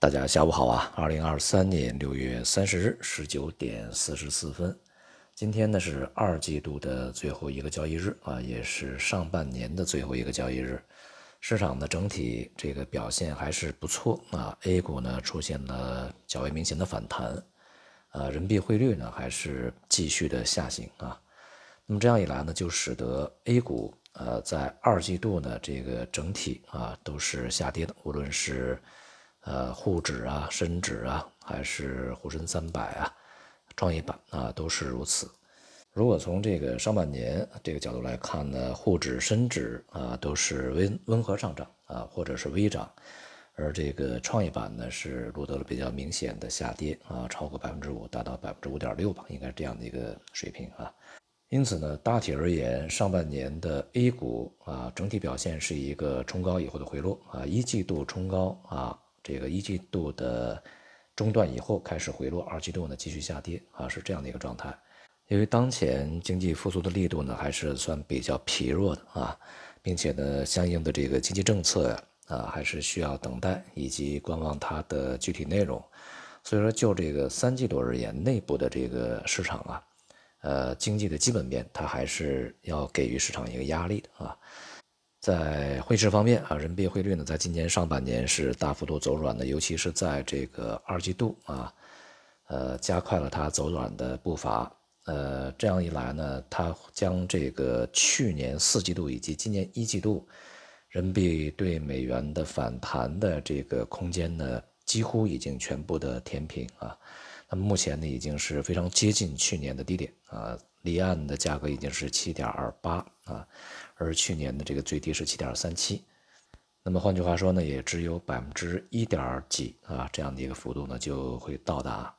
大家下午好啊！二零二三年六月三十日十九点四十四分，今天呢是二季度的最后一个交易日啊，也是上半年的最后一个交易日。市场的整体这个表现还是不错啊，A 股呢出现了较为明显的反弹，啊，人民币汇率呢还是继续的下行啊。那么这样一来呢，就使得 A 股呃在二季度呢这个整体啊都是下跌的，无论是。呃，沪指啊，深指啊，还是沪深三百啊，创业板啊，都是如此。如果从这个上半年这个角度来看呢，沪指、深指啊都是温温和上涨啊，或者是微涨，而这个创业板呢是录得了比较明显的下跌啊，超过百分之五，达到百分之五点六吧，应该是这样的一个水平啊。因此呢，大体而言，上半年的 A 股啊整体表现是一个冲高以后的回落啊，一季度冲高啊。这个一季度的中断以后开始回落，二季度呢继续下跌啊，是这样的一个状态。因为当前经济复苏的力度呢还是算比较疲弱的啊，并且呢相应的这个经济政策啊还是需要等待以及观望它的具体内容。所以说就这个三季度而言，内部的这个市场啊，呃经济的基本面它还是要给予市场一个压力的啊。在汇市方面啊，人民币汇率呢，在今年上半年是大幅度走软的，尤其是在这个二季度啊，呃，加快了它走软的步伐。呃，这样一来呢，它将这个去年四季度以及今年一季度人民币对美元的反弹的这个空间呢，几乎已经全部的填平啊。那么目前呢，已经是非常接近去年的低点啊，离岸的价格已经是七点二八啊。而去年的这个最低是七点三七，那么换句话说呢，也只有百分之一点几啊，这样的一个幅度呢就会到达。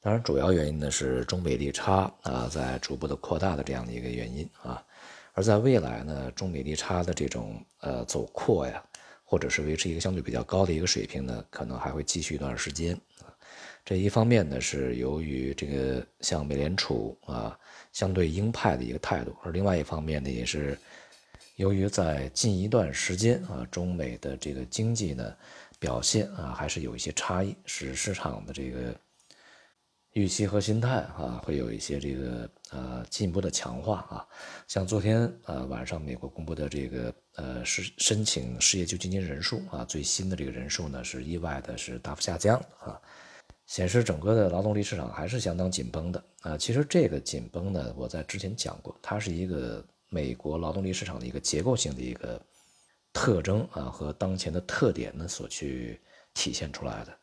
当然，主要原因呢是中美利差啊在逐步的扩大的这样的一个原因啊。而在未来呢，中美利差的这种呃走扩呀，或者是维持一个相对比较高的一个水平呢，可能还会继续一段时间。这一方面呢是由于这个像美联储啊相对鹰派的一个态度，而另外一方面呢也是。由于在近一段时间啊，中美的这个经济呢表现啊还是有一些差异，使市场的这个预期和心态啊会有一些这个呃进一步的强化啊。像昨天呃晚上美国公布的这个呃是申请失业救济金人数啊，最新的这个人数呢是意外的是大幅下降啊，显示整个的劳动力市场还是相当紧绷的啊。其实这个紧绷呢，我在之前讲过，它是一个。美国劳动力市场的一个结构性的一个特征啊，和当前的特点呢所去体现出来的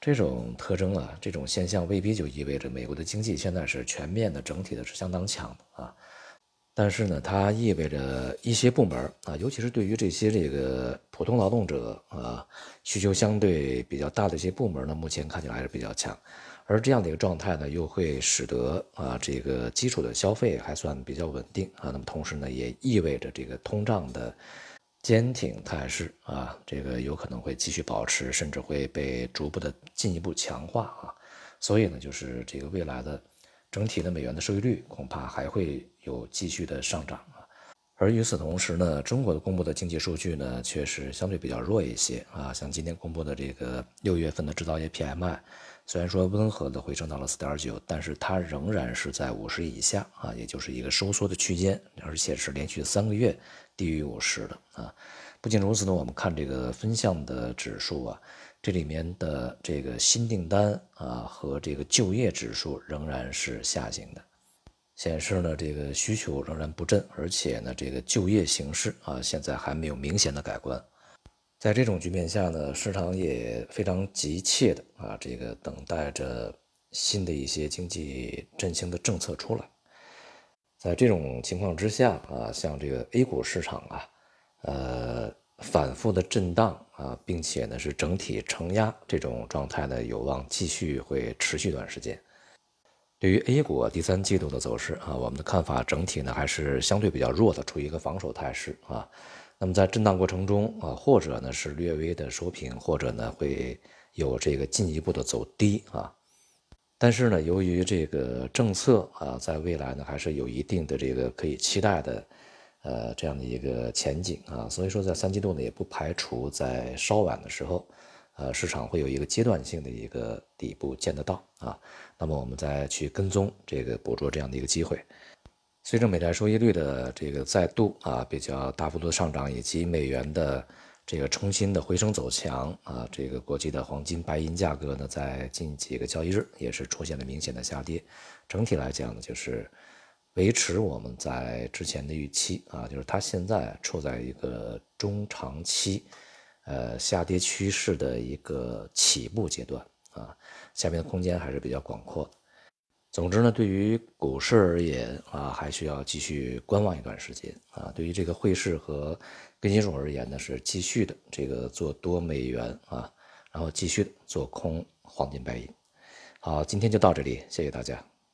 这种特征啊，这种现象未必就意味着美国的经济现在是全面的、整体的是相当强的啊。但是呢，它意味着一些部门啊，尤其是对于这些这个普通劳动者啊，需求相对比较大的一些部门呢，目前看起来还是比较强。而这样的一个状态呢，又会使得啊这个基础的消费还算比较稳定啊。那么同时呢，也意味着这个通胀的坚挺态势啊，这个有可能会继续保持，甚至会被逐步的进一步强化啊。所以呢，就是这个未来的整体的美元的收益率恐怕还会有继续的上涨啊。而与此同时呢，中国的公布的经济数据呢，确实相对比较弱一些啊。像今天公布的这个六月份的制造业 PMI。虽然说温和的回升到了四点九，但是它仍然是在五十以下啊，也就是一个收缩的区间，而且是连续三个月低于五十的啊。不仅如此呢，我们看这个分项的指数啊，这里面的这个新订单啊和这个就业指数仍然是下行的，显示呢这个需求仍然不振，而且呢这个就业形势啊现在还没有明显的改观。在这种局面下呢，市场也非常急切的啊，这个等待着新的一些经济振兴的政策出来。在这种情况之下啊，像这个 A 股市场啊，呃，反复的震荡啊，并且呢是整体承压这种状态呢，有望继续会持续一段时间。对于 A 股第三季度的走势啊，我们的看法整体呢还是相对比较弱的，处于一个防守态势啊。那么在震荡过程中啊，或者呢是略微的收平，或者呢会有这个进一步的走低啊。但是呢，由于这个政策啊，在未来呢还是有一定的这个可以期待的，呃，这样的一个前景啊。所以说，在三季度呢，也不排除在稍晚的时候呃，市场会有一个阶段性的一个底部见得到啊，那么我们再去跟踪这个捕捉这样的一个机会。随着美债收益率的这个再度啊比较大幅度的上涨，以及美元的这个重新的回升走强啊，这个国际的黄金、白银价格呢，在近几个交易日也是出现了明显的下跌。整体来讲呢，就是维持我们在之前的预期啊，就是它现在处在一个中长期。呃，下跌趋势的一个起步阶段啊，下面的空间还是比较广阔。总之呢，对于股市而言啊，还需要继续观望一段时间啊。对于这个汇市和跟金属而言呢，是继续的这个做多美元啊，然后继续做空黄金白银。好，今天就到这里，谢谢大家。